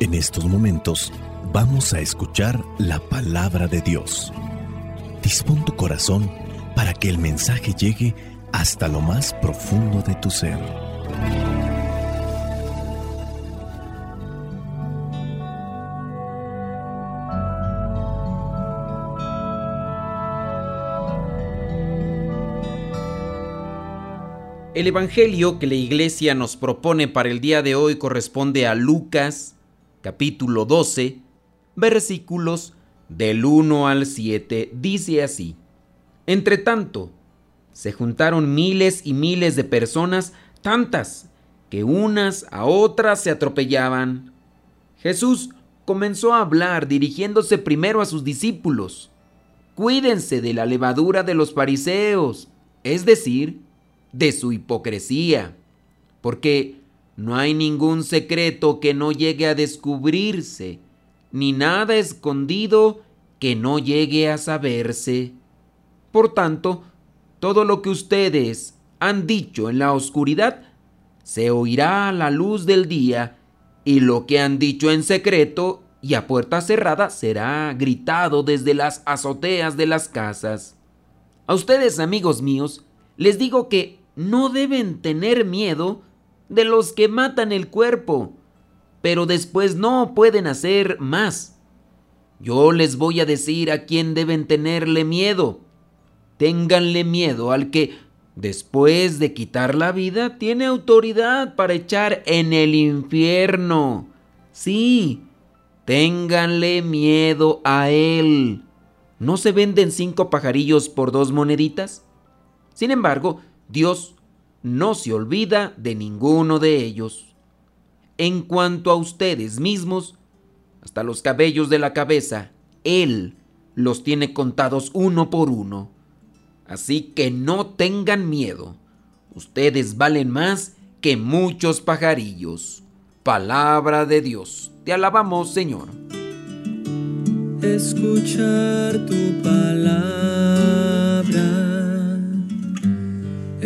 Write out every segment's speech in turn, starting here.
En estos momentos vamos a escuchar la palabra de Dios. Dispón tu corazón para que el mensaje llegue hasta lo más profundo de tu ser. El Evangelio que la Iglesia nos propone para el día de hoy corresponde a Lucas, capítulo 12, versículos del 1 al 7. Dice así, Entre tanto, se juntaron miles y miles de personas, tantas que unas a otras se atropellaban. Jesús comenzó a hablar dirigiéndose primero a sus discípulos. Cuídense de la levadura de los fariseos, es decir, de su hipocresía, porque no hay ningún secreto que no llegue a descubrirse, ni nada escondido que no llegue a saberse. Por tanto, todo lo que ustedes han dicho en la oscuridad se oirá a la luz del día, y lo que han dicho en secreto y a puerta cerrada será gritado desde las azoteas de las casas. A ustedes, amigos míos, les digo que no deben tener miedo de los que matan el cuerpo, pero después no pueden hacer más. Yo les voy a decir a quién deben tenerle miedo. Ténganle miedo al que, después de quitar la vida, tiene autoridad para echar en el infierno. Sí, ténganle miedo a él. ¿No se venden cinco pajarillos por dos moneditas? Sin embargo, Dios no se olvida de ninguno de ellos. En cuanto a ustedes mismos, hasta los cabellos de la cabeza, Él los tiene contados uno por uno. Así que no tengan miedo. Ustedes valen más que muchos pajarillos. Palabra de Dios. Te alabamos, Señor. Escuchar tu palabra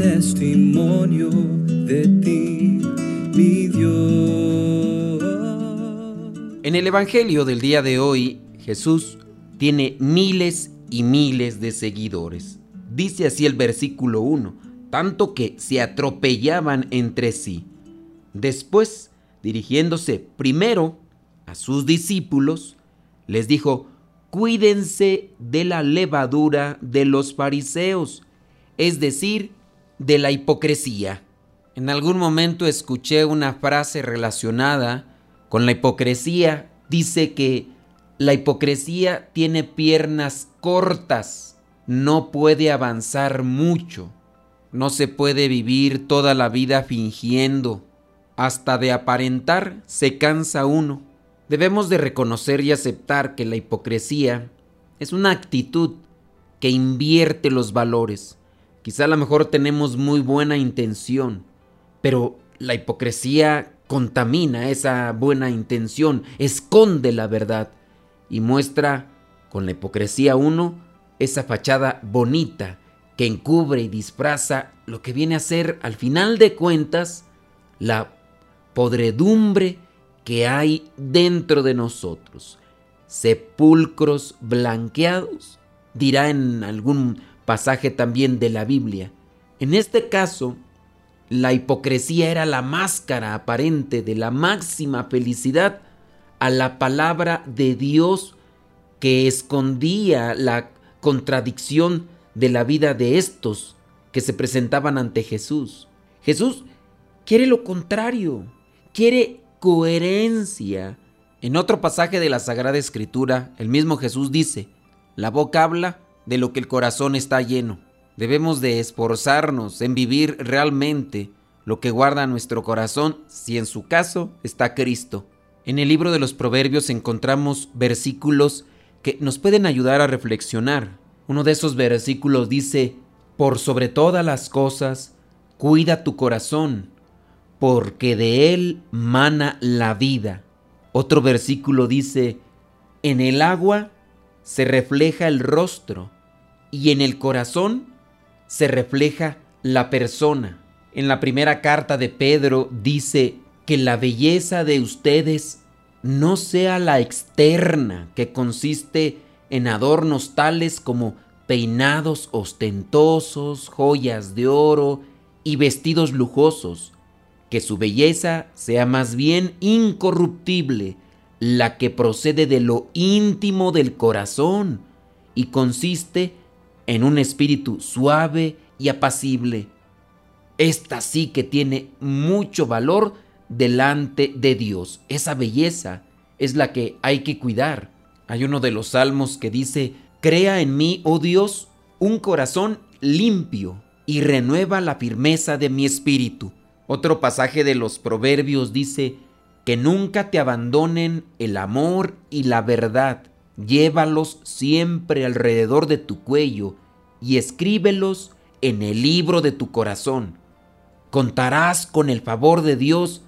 testimonio de ti, mi Dios. En el Evangelio del día de hoy, Jesús tiene miles y miles de seguidores. Dice así el versículo 1, tanto que se atropellaban entre sí. Después, dirigiéndose primero a sus discípulos, les dijo, cuídense de la levadura de los fariseos, es decir, de la hipocresía. En algún momento escuché una frase relacionada con la hipocresía. Dice que la hipocresía tiene piernas cortas, no puede avanzar mucho, no se puede vivir toda la vida fingiendo, hasta de aparentar se cansa uno. Debemos de reconocer y aceptar que la hipocresía es una actitud que invierte los valores. Quizá a lo mejor tenemos muy buena intención, pero la hipocresía contamina esa buena intención, esconde la verdad y muestra con la hipocresía uno esa fachada bonita que encubre y disfraza lo que viene a ser al final de cuentas la podredumbre que hay dentro de nosotros. Sepulcros blanqueados, dirá en algún pasaje también de la Biblia. En este caso, la hipocresía era la máscara aparente de la máxima felicidad a la palabra de Dios que escondía la contradicción de la vida de estos que se presentaban ante Jesús. Jesús quiere lo contrario, quiere coherencia. En otro pasaje de la Sagrada Escritura, el mismo Jesús dice, la boca habla de lo que el corazón está lleno. Debemos de esforzarnos en vivir realmente lo que guarda nuestro corazón si en su caso está Cristo. En el libro de los Proverbios encontramos versículos que nos pueden ayudar a reflexionar. Uno de esos versículos dice, por sobre todas las cosas, cuida tu corazón, porque de él mana la vida. Otro versículo dice, en el agua se refleja el rostro y en el corazón se refleja la persona. En la primera carta de Pedro dice que la belleza de ustedes no sea la externa, que consiste en adornos tales como peinados ostentosos, joyas de oro y vestidos lujosos, que su belleza sea más bien incorruptible, la que procede de lo íntimo del corazón y consiste en un espíritu suave y apacible. Esta sí que tiene mucho valor delante de Dios. Esa belleza es la que hay que cuidar. Hay uno de los salmos que dice, Crea en mí, oh Dios, un corazón limpio y renueva la firmeza de mi espíritu. Otro pasaje de los proverbios dice, que nunca te abandonen el amor y la verdad llévalos siempre alrededor de tu cuello y escríbelos en el libro de tu corazón. Contarás con el favor de Dios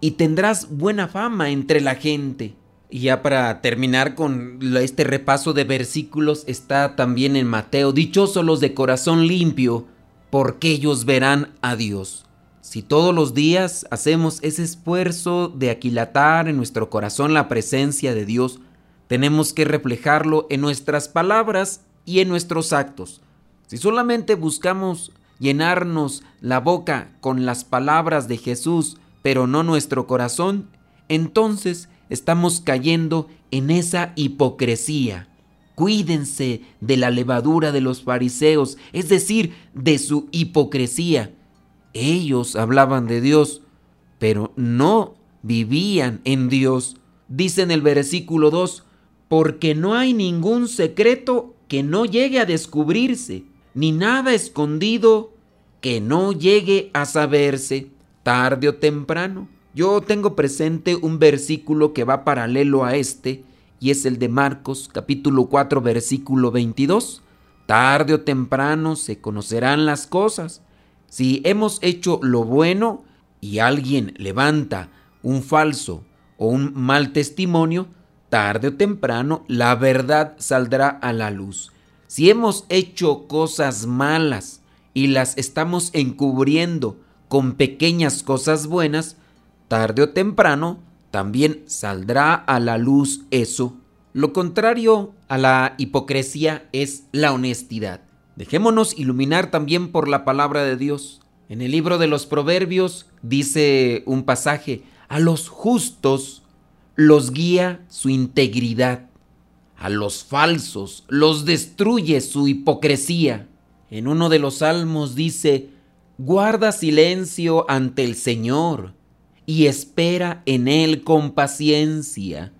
y tendrás buena fama entre la gente. Y ya para terminar con este repaso de versículos está también en Mateo, dichosos los de corazón limpio, porque ellos verán a Dios. Si todos los días hacemos ese esfuerzo de aquilatar en nuestro corazón la presencia de Dios, tenemos que reflejarlo en nuestras palabras y en nuestros actos. Si solamente buscamos llenarnos la boca con las palabras de Jesús, pero no nuestro corazón, entonces estamos cayendo en esa hipocresía. Cuídense de la levadura de los fariseos, es decir, de su hipocresía. Ellos hablaban de Dios, pero no vivían en Dios. Dice en el versículo 2, porque no hay ningún secreto que no llegue a descubrirse, ni nada escondido que no llegue a saberse, tarde o temprano. Yo tengo presente un versículo que va paralelo a este, y es el de Marcos capítulo 4 versículo 22. Tarde o temprano se conocerán las cosas. Si hemos hecho lo bueno y alguien levanta un falso o un mal testimonio, tarde o temprano la verdad saldrá a la luz. Si hemos hecho cosas malas y las estamos encubriendo con pequeñas cosas buenas, tarde o temprano también saldrá a la luz eso. Lo contrario a la hipocresía es la honestidad. Dejémonos iluminar también por la palabra de Dios. En el libro de los Proverbios dice un pasaje, a los justos los guía su integridad, a los falsos los destruye su hipocresía. En uno de los salmos dice, guarda silencio ante el Señor y espera en Él con paciencia.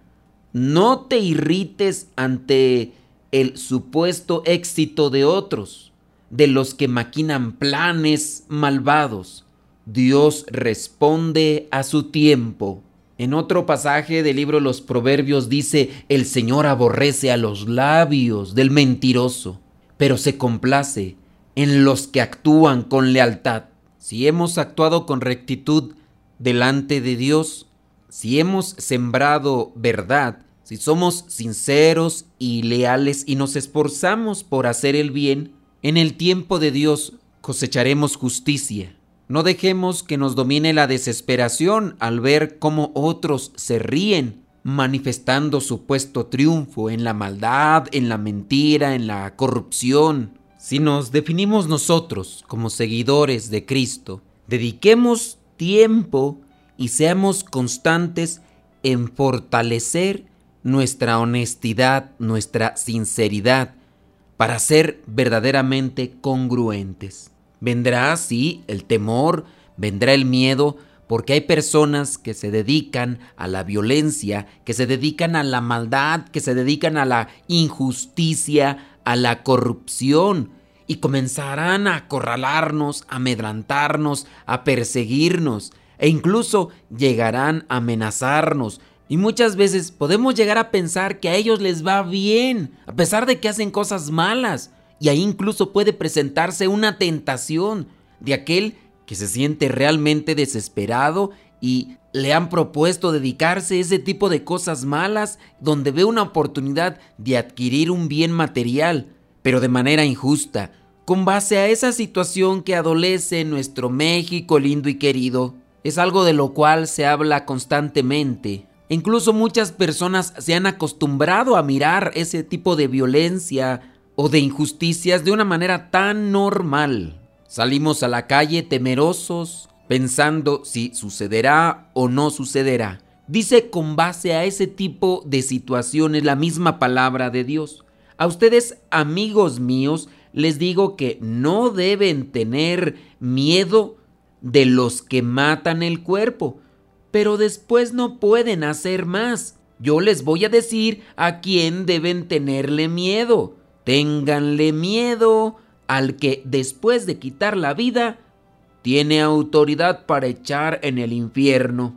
No te irrites ante el supuesto éxito de otros, de los que maquinan planes malvados. Dios responde a su tiempo. En otro pasaje del libro los Proverbios dice, el Señor aborrece a los labios del mentiroso, pero se complace en los que actúan con lealtad. Si hemos actuado con rectitud delante de Dios, si hemos sembrado verdad, si somos sinceros y leales y nos esforzamos por hacer el bien, en el tiempo de Dios cosecharemos justicia. No dejemos que nos domine la desesperación al ver cómo otros se ríen manifestando supuesto triunfo en la maldad, en la mentira, en la corrupción. Si nos definimos nosotros como seguidores de Cristo, dediquemos tiempo y seamos constantes en fortalecer nuestra honestidad, nuestra sinceridad, para ser verdaderamente congruentes. Vendrá, sí, el temor, vendrá el miedo, porque hay personas que se dedican a la violencia, que se dedican a la maldad, que se dedican a la injusticia, a la corrupción. y comenzarán a acorralarnos, a amedrantarnos, a perseguirnos e incluso llegarán a amenazarnos. Y muchas veces podemos llegar a pensar que a ellos les va bien, a pesar de que hacen cosas malas. Y ahí incluso puede presentarse una tentación de aquel que se siente realmente desesperado y le han propuesto dedicarse a ese tipo de cosas malas donde ve una oportunidad de adquirir un bien material, pero de manera injusta, con base a esa situación que adolece nuestro México lindo y querido. Es algo de lo cual se habla constantemente. Incluso muchas personas se han acostumbrado a mirar ese tipo de violencia o de injusticias de una manera tan normal. Salimos a la calle temerosos, pensando si sucederá o no sucederá. Dice con base a ese tipo de situaciones la misma palabra de Dios. A ustedes, amigos míos, les digo que no deben tener miedo de los que matan el cuerpo, pero después no pueden hacer más. Yo les voy a decir a quién deben tenerle miedo. Ténganle miedo al que después de quitar la vida tiene autoridad para echar en el infierno.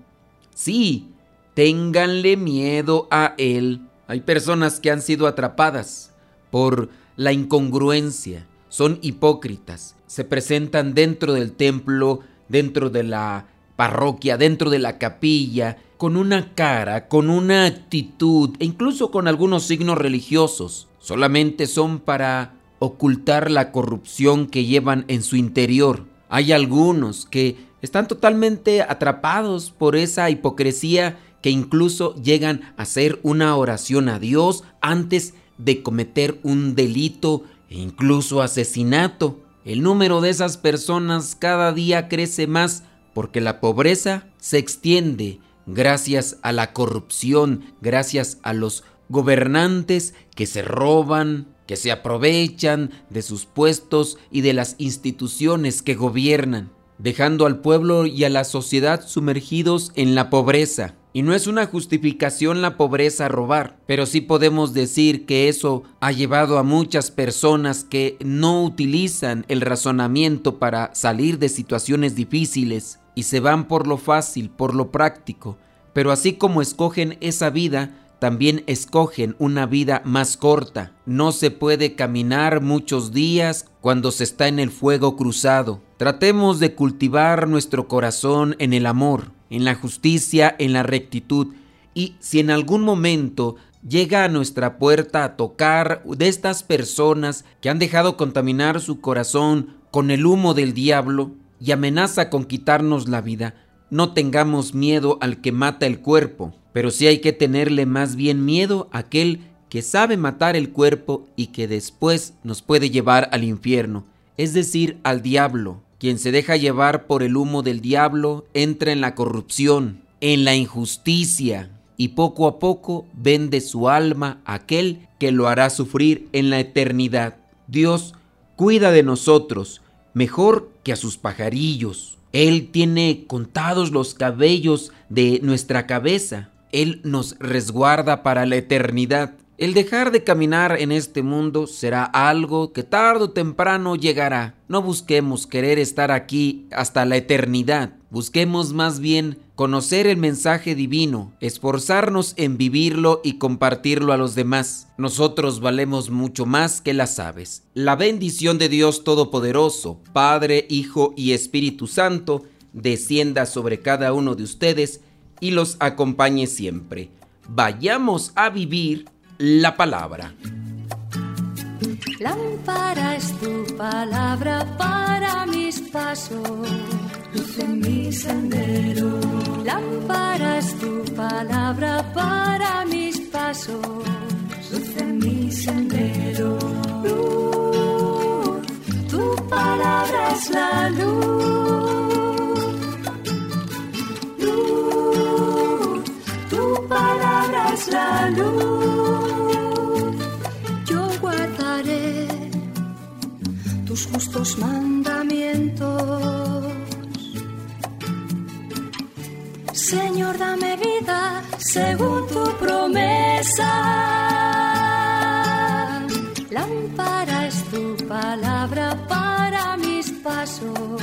Sí, ténganle miedo a él. Hay personas que han sido atrapadas por la incongruencia, son hipócritas, se presentan dentro del templo, dentro de la parroquia, dentro de la capilla, con una cara, con una actitud e incluso con algunos signos religiosos. Solamente son para ocultar la corrupción que llevan en su interior. Hay algunos que están totalmente atrapados por esa hipocresía que incluso llegan a hacer una oración a Dios antes de cometer un delito e incluso asesinato. El número de esas personas cada día crece más porque la pobreza se extiende gracias a la corrupción, gracias a los gobernantes que se roban, que se aprovechan de sus puestos y de las instituciones que gobiernan, dejando al pueblo y a la sociedad sumergidos en la pobreza. Y no es una justificación la pobreza robar, pero sí podemos decir que eso ha llevado a muchas personas que no utilizan el razonamiento para salir de situaciones difíciles y se van por lo fácil, por lo práctico, pero así como escogen esa vida, también escogen una vida más corta. No se puede caminar muchos días cuando se está en el fuego cruzado. Tratemos de cultivar nuestro corazón en el amor, en la justicia, en la rectitud. Y si en algún momento llega a nuestra puerta a tocar de estas personas que han dejado contaminar su corazón con el humo del diablo y amenaza con quitarnos la vida, no tengamos miedo al que mata el cuerpo, pero sí hay que tenerle más bien miedo a aquel que sabe matar el cuerpo y que después nos puede llevar al infierno, es decir, al diablo. Quien se deja llevar por el humo del diablo entra en la corrupción, en la injusticia, y poco a poco vende su alma a aquel que lo hará sufrir en la eternidad. Dios cuida de nosotros mejor que a sus pajarillos. Él tiene contados los cabellos de nuestra cabeza. Él nos resguarda para la eternidad. El dejar de caminar en este mundo será algo que tarde o temprano llegará. No busquemos querer estar aquí hasta la eternidad. Busquemos más bien conocer el mensaje divino, esforzarnos en vivirlo y compartirlo a los demás. Nosotros valemos mucho más que las aves. La bendición de Dios Todopoderoso, Padre, Hijo y Espíritu Santo, descienda sobre cada uno de ustedes y los acompañe siempre. Vayamos a vivir la palabra. Lámpara es tu palabra para mis pasos, luz en mi sendero. Lámpara es tu palabra para mis pasos, luz en mi sendero. Luz, tu palabra es la luz. Luz, tu palabra es la luz. según tu promesa. Lámpara es tu palabra para mis pasos,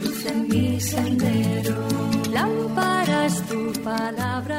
luz en mi sendero. Lámpara es tu palabra.